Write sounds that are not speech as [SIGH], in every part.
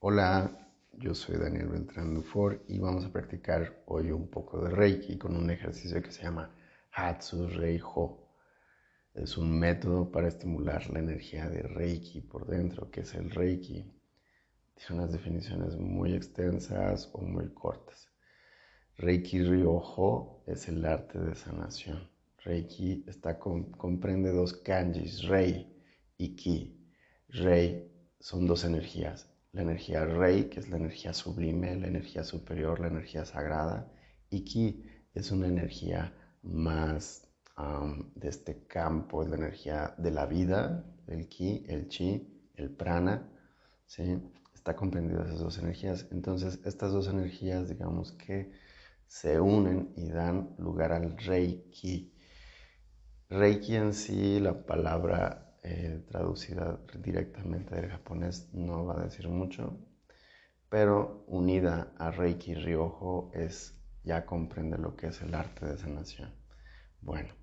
Hola, yo soy Daniel Beltrán Dufour y vamos a practicar hoy un poco de Reiki con un ejercicio que se llama Hatsu Reiho. Es un método para estimular la energía de Reiki por dentro, que es el Reiki. Tiene unas definiciones muy extensas o muy cortas. Reiki Ryoho es el arte de sanación. Reiki está comprende dos kanjis, Rei y Ki. Rei son dos energías, la energía Rei, que es la energía sublime, la energía superior, la energía sagrada, y Ki es una energía más de este campo, es la energía de la vida, el Ki, el Chi, el Prana, ¿sí? Está comprendido esas dos energías. Entonces, estas dos energías, digamos que se unen y dan lugar al Reiki. Reiki en sí, la palabra eh, traducida directamente del japonés no va a decir mucho, pero unida a Reiki Ryoho es ya comprende lo que es el arte de sanación. Bueno,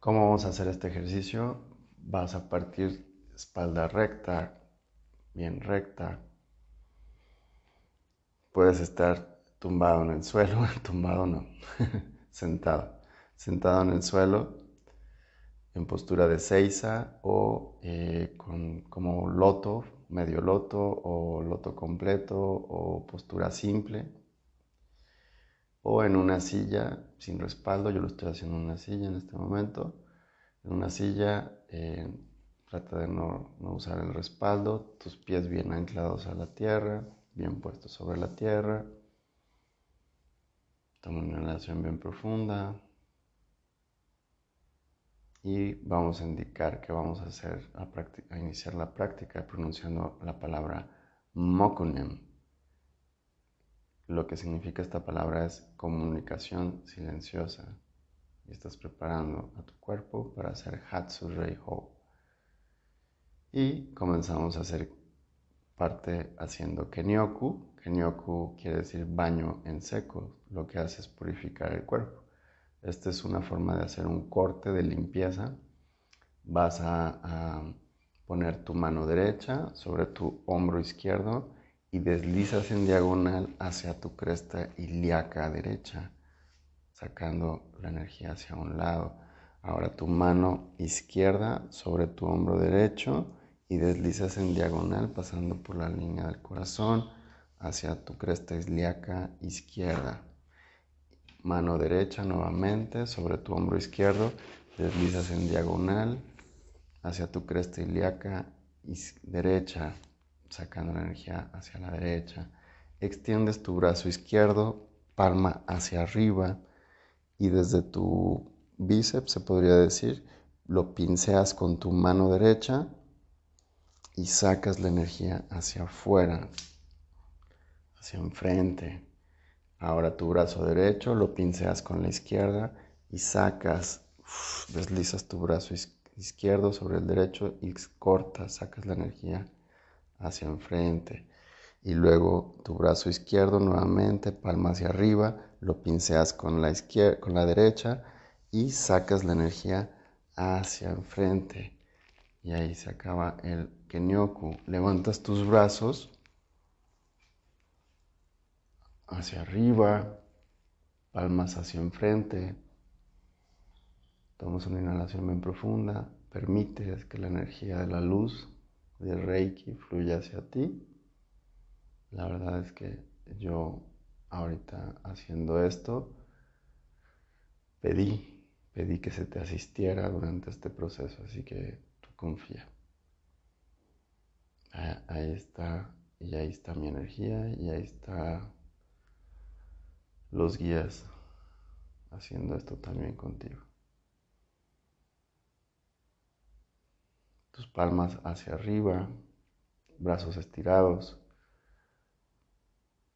¿cómo vamos a hacer este ejercicio? Vas a partir espalda recta, bien recta. Puedes estar tumbado en el suelo, [LAUGHS] tumbado no, [LAUGHS] sentado, sentado en el suelo en postura de seiza o eh, con, como loto, medio loto o loto completo o postura simple. O en una silla sin respaldo, yo lo estoy haciendo en una silla en este momento, en una silla eh, trata de no, no, usar el respaldo, tus pies bien anclados a la tierra, bien puestos sobre la tierra, toma una inhalación bien profunda, y vamos a indicar que vamos a hacer a, iniciar la práctica pronunciando la palabra mokunem. Lo que significa esta palabra es comunicación silenciosa. Y estás preparando a tu cuerpo para hacer Hatsu Ho. Y comenzamos a hacer parte haciendo Kenyoku. Kenyoku quiere decir baño en seco. Lo que hace es purificar el cuerpo. Esta es una forma de hacer un corte de limpieza. Vas a, poner tu mano derecha sobre tu hombro izquierdo y deslizas en diagonal hacia tu cresta ilíaca derecha, sacando la energía hacia un lado. Ahora tu mano izquierda sobre tu hombro derecho y deslizas en diagonal pasando por la línea del corazón hacia tu cresta ilíaca izquierda mano derecha nuevamente sobre tu hombro izquierdo, deslizas en diagonal hacia tu cresta ilíaca derecha, sacando la energía hacia la derecha. Extiendes tu brazo izquierdo, palma hacia arriba y desde tu bíceps, se podría decir, lo pinceas con tu mano derecha y sacas la energía hacia afuera, hacia enfrente. Ahora tu brazo derecho lo pinceas con la izquierda y sacas, deslizas tu brazo izquierdo sobre el derecho y cortas, sacas la energía hacia enfrente. Y luego tu brazo izquierdo nuevamente, palma hacia arriba, lo pinceas con la, izquierda, con la derecha y sacas la energía hacia enfrente. Y ahí se acaba el Kenyoku. Levantas tus brazos hacia arriba, palmas hacia enfrente. Tomas una inhalación bien profunda, permites que la energía de la luz de Reiki fluya hacia ti. La verdad es que yo ahorita haciendo esto pedí, pedí que se te asistiera durante este proceso, así que tú confía. Ahí está, y ahí está mi energía, y ahí está los guías haciendo esto también contigo. Tus palmas hacia arriba, brazos estirados,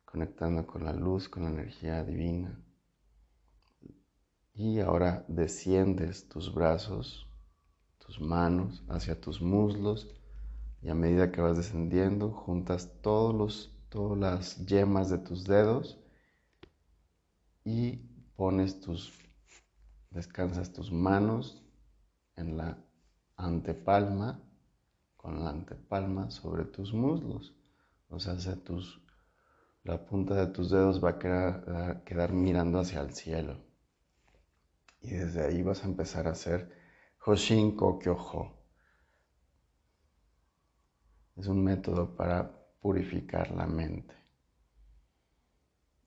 conectando con la luz, con la energía divina. Y ahora desciendes tus brazos, tus manos hacia tus muslos y a medida que vas descendiendo juntas todos los, todas las yemas de tus dedos y pones tus, descansas tus manos en la antepalma, con la antepalma sobre tus muslos. O sea, la punta de tus dedos va a quedar, quedar mirando hacia el cielo. Y desde ahí vas a empezar a hacer Hoshin Kokyoho. Es un método para purificar la mente.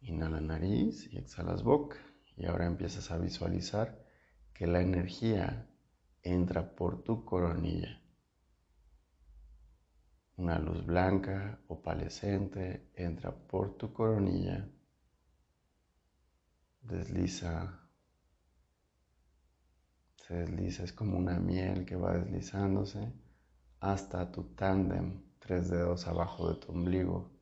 Inhala nariz y exhalas boca. Y ahora empiezas a visualizar que la energía entra por tu coronilla. Una luz blanca, opalescente, entra por tu coronilla, desliza, se desliza, es como una miel que va deslizándose hasta tu tándem, tres dedos abajo de tu ombligo.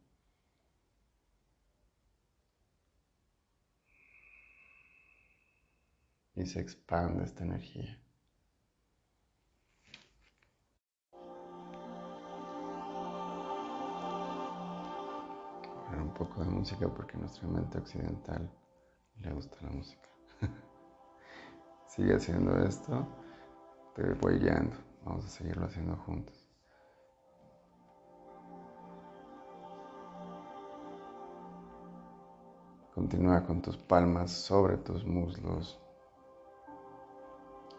Y se expande esta energía. un poco de música porque a nuestra mente occidental le gusta la música. [LAUGHS] Sigue haciendo esto, te voy guiando, vamos a seguirlo haciendo juntos. Continúa con tus palmas sobre tus muslos,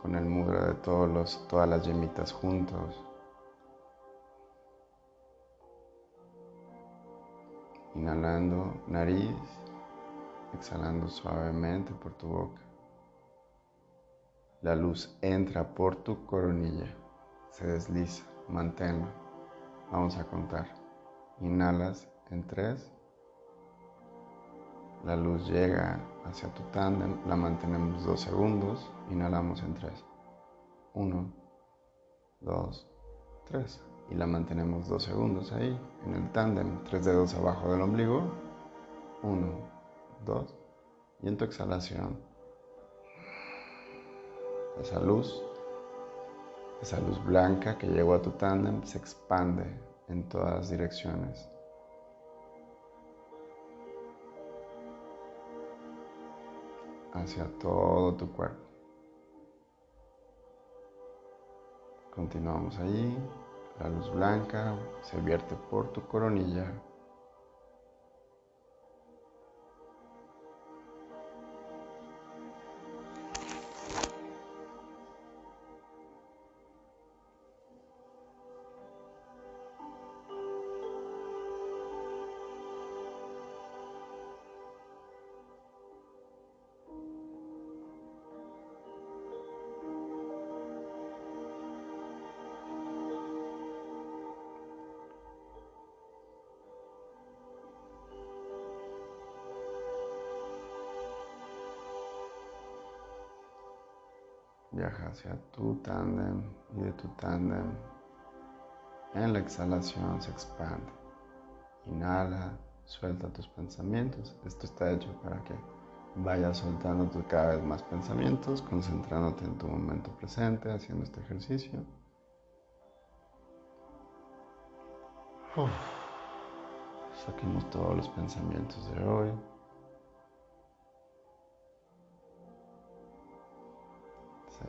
con el mudra de todos los, todas las yemitas juntos. Inhalando nariz, exhalando suavemente por tu boca. La luz entra por tu coronilla, se desliza, manténlo. Vamos a contar. Inhalas en tres. La luz llega hacia tu tándem, la mantenemos dos segundos. Inhalamos en tres. Uno, dos, tres y la mantenemos dos segundos ahí, en el tándem, tres dedos abajo del ombligo, uno, dos, y en tu exhalación, esa luz, esa luz blanca que llegó a tu tándem se expande en todas direcciones. Hacia todo tu cuerpo. Continuamos ahí. La luz blanca se vierte por tu coronilla. Viaja hacia tu tándem y de tu tándem en la exhalación se expande. Inhala, suelta tus pensamientos. Esto está hecho para que vayas soltando cada vez más pensamientos, concentrándote en tu momento presente, haciendo este ejercicio. Saquemos todos los pensamientos de hoy.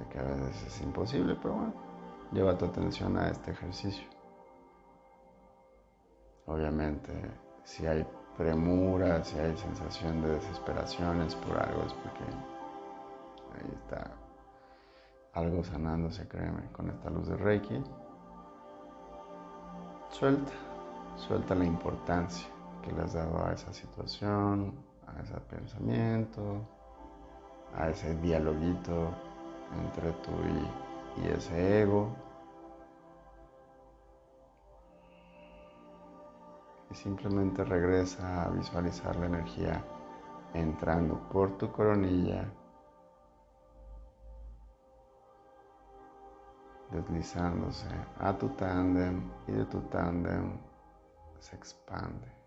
Que a veces es imposible, pero bueno, lleva tu atención a este ejercicio. Obviamente, si hay premura, si hay sensación de desesperaciones por algo, es porque ahí está algo sanándose, créeme, con esta luz de Reiki. Suelta, suelta la importancia que le has dado a esa situación, a ese pensamiento, a ese dialoguito entre tú y, ese ego. Y simplemente regresa a visualizar la energía entrando por tu coronilla, deslizándose a tu tándem y de tu tándem se expande.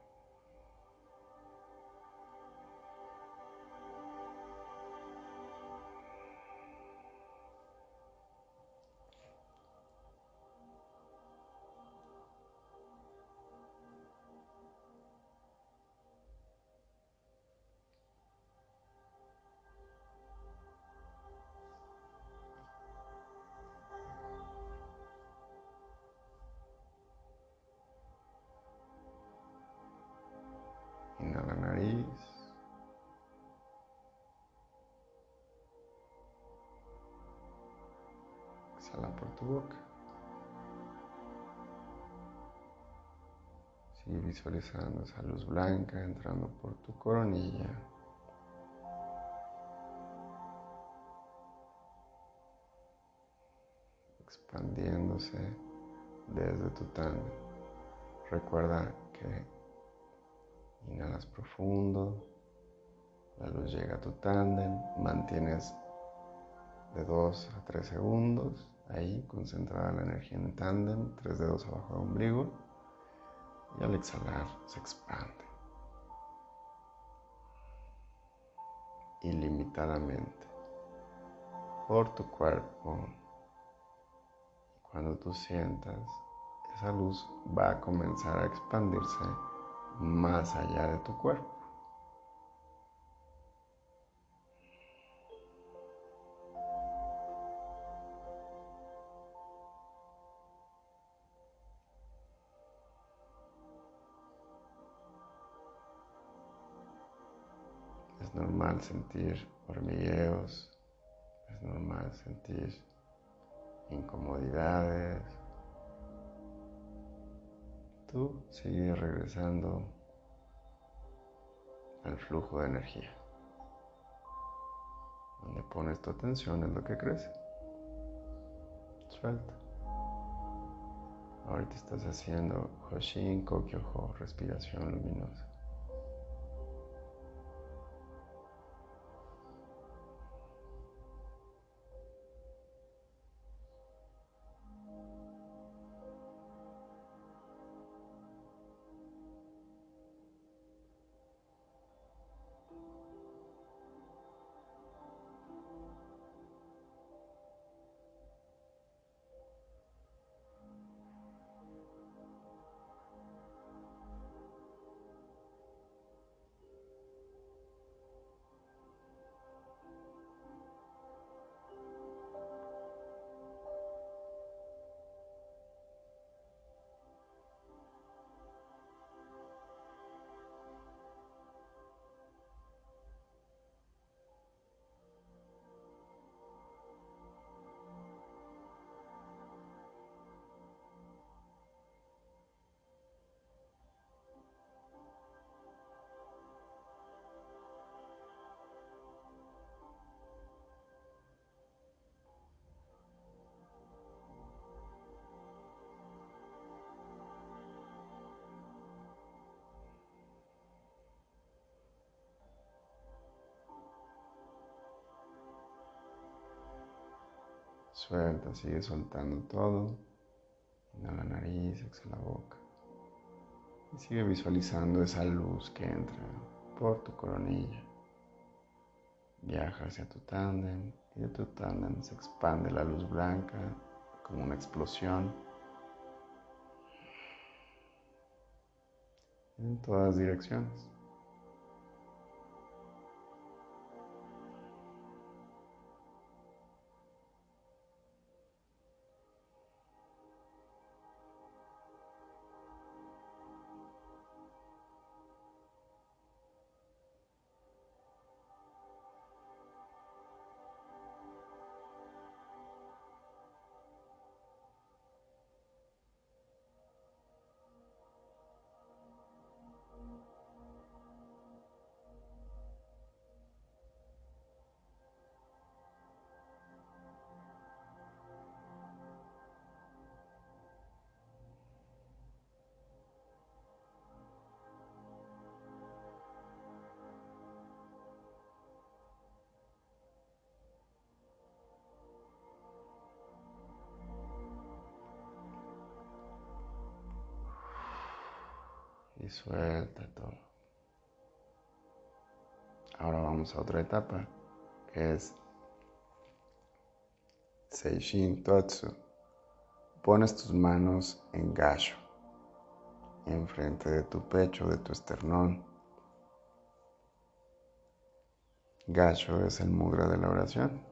Exhala por tu boca. Sigue visualizando esa luz blanca entrando por tu coronilla. expandiéndose desde tu tándem. Recuerda que inhalas profundo, la luz llega a tu tándem, mantienes de 2 a 3 segundos ahí concentrada la energía en tándem, tres dedos abajo del ombligo y al exhalar se expande. Ilimitadamente. Por tu cuerpo. Cuando tú sientas, esa luz va a comenzar a expandirse más allá de tu cuerpo. Sentir hormigueos, es normal sentir incomodidades. Tú sigues regresando al flujo de energía. Donde pones tu atención es lo que crece. Suelta. Ahorita estás haciendo Hoshin Kokyoho, respiración luminosa. Suelta, sigue soltando todo. Inhala la nariz, exhala la boca. Y sigue visualizando esa luz que entra por tu coronilla. Viaja hacia tu tándem y de tu tándem se expande la luz blanca como una explosión en todas direcciones. Y suelta todo. Ahora vamos a otra etapa que es Seishin Totsu. Pones tus manos en gacho, enfrente de tu pecho, de tu esternón. Gacho es el mudra de la oración.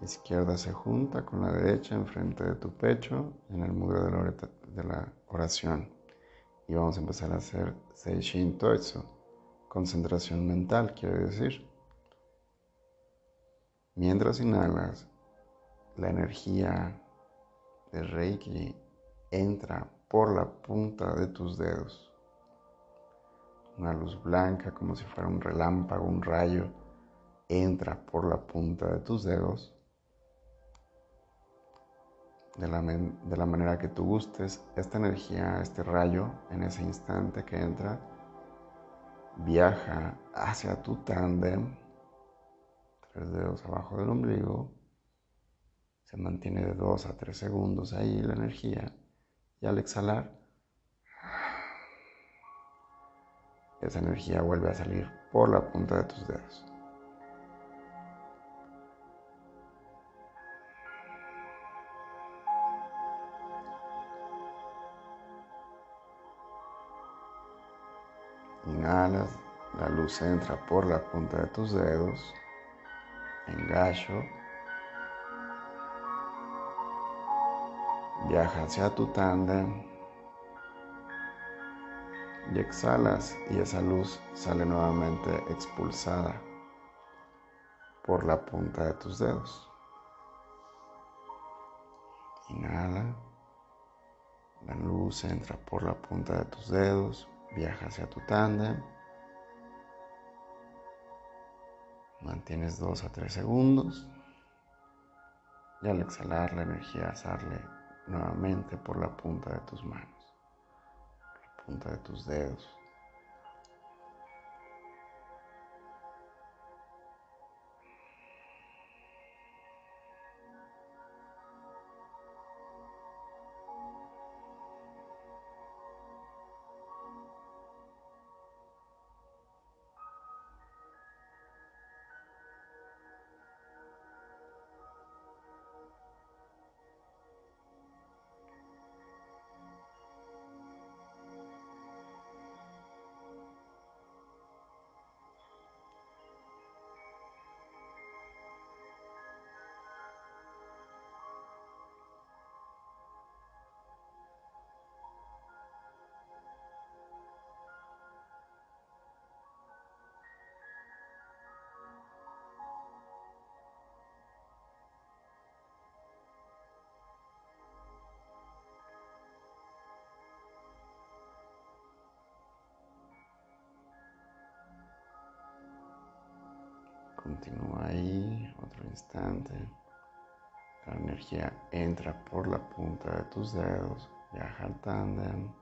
Izquierda se junta con la derecha enfrente de tu pecho en el mudra de la oración y vamos a empezar a hacer Seishin Toitsu concentración mental, quiere decir. Mientras inhalas, la energía de Reiki entra por la punta de tus dedos. Una luz blanca como si fuera un relámpago, un rayo, entra por la punta de tus dedos. De la, de la manera que tú gustes, esta energía, este rayo, en ese instante que entra, viaja hacia tu tándem, tres dedos abajo del ombligo, se mantiene de 2 a 3 segundos ahí la energía y al exhalar, esa energía vuelve a salir por la punta de tus dedos. Inhalas, la luz entra por la punta de tus dedos, engacho, viaja hacia tu tándem y exhalas y esa luz sale nuevamente expulsada por la punta de tus dedos. Inhala, la luz entra por la punta de tus dedos, viaja hacia tu tándem. Mantienes dos a tres segundos y al exhalar la energía sale nuevamente por la punta de tus manos, la punta de tus dedos. Continúa ahí otro instante. La energía entra por la punta de tus dedos, viaja al tándem.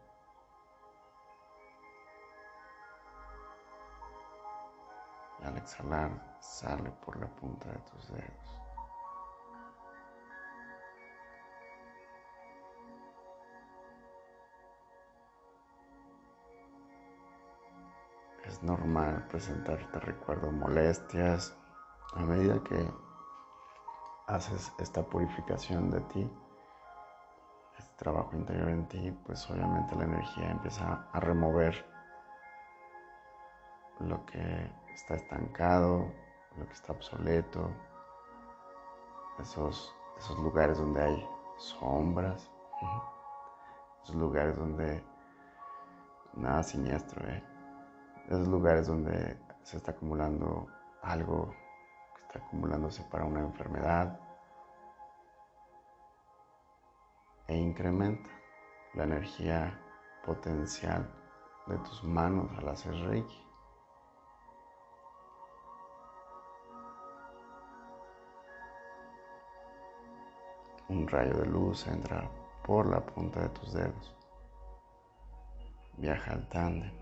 Y al exhalar sale por la punta de tus dedos. es normal presentarte recuerdo molestias a medida que haces esta purificación de ti, este trabajo interior en ti, pues obviamente la energía empieza a remover lo que está estancado, lo que está obsoleto, esos, esos lugares donde hay sombras, esos lugares donde nada siniestro, ¿eh? esos lugares donde se está acumulando algo acumulándose para una enfermedad. E incrementa la energía potencial de tus manos al hacer Reiki. Un rayo de luz entra por la punta de tus dedos, viaja al tándem.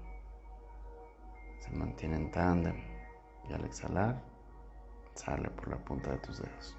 Se mantiene en tándem y al exhalar sale por la punta de tus dedos.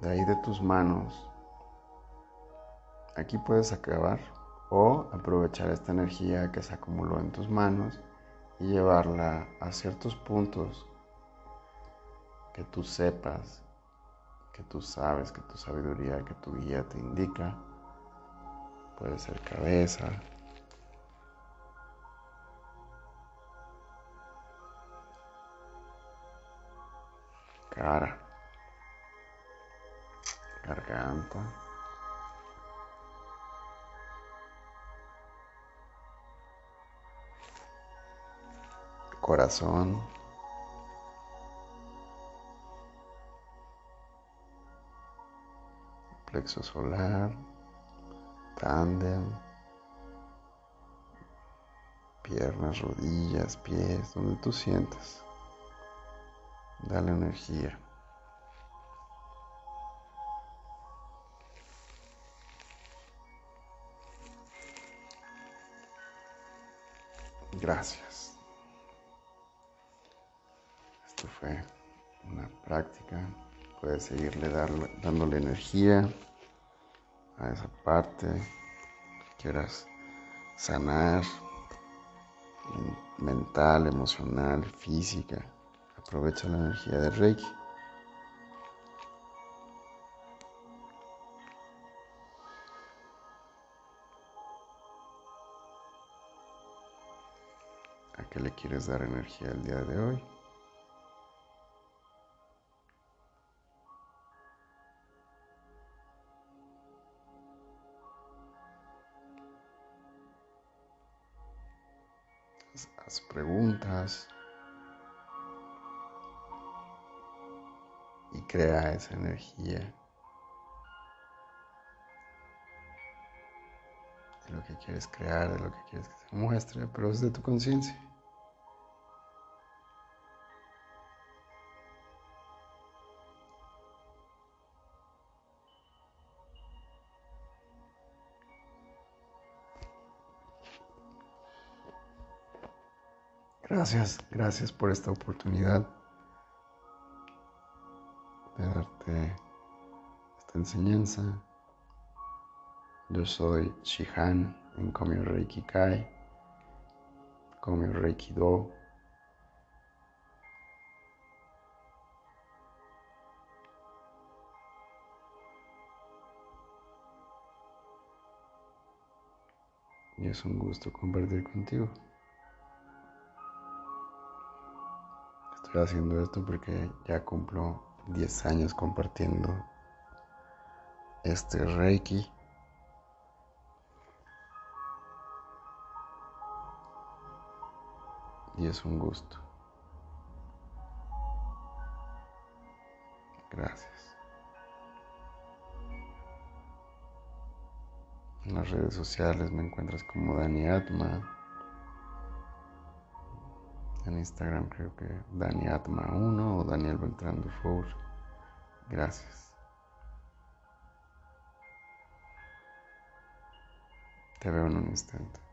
De ahí de tus manos, aquí puedes acabar o aprovechar esta energía que se acumuló en tus manos y llevarla a ciertos puntos que tú sepas, que tú sabes, que tu sabiduría, que tu guía te indica. Puede ser cabeza, cara, garganta, corazón, plexo solar, tándem, piernas, rodillas, pies, donde tú sientas. Dale energía. Gracias. Esto fue una práctica. Puedes seguirle dándole energía a esa parte que quieras sanar mental, emocional, física. Aprovecha la energía del Reiki. ¿A qué le quieres dar energía el día de hoy? Haz preguntas. Crea esa energía de lo que quieres crear, de lo que quieres que se muestre, pero es de tu conciencia. Gracias, gracias por esta oportunidad esta enseñanza. Yo soy Shihan en Komyo Reiki Kai, Komyo Reiki Do. Y es un gusto compartir contigo. Estoy haciendo esto porque ya cumplo 10 años compartiendo este Reiki. Y es un gusto. Gracias. En las redes sociales me encuentras como Dani Atma. En Instagram creo que Dani Atma 1 o Daniel Beltrán Dufour. Gracias. Te veo en un instante.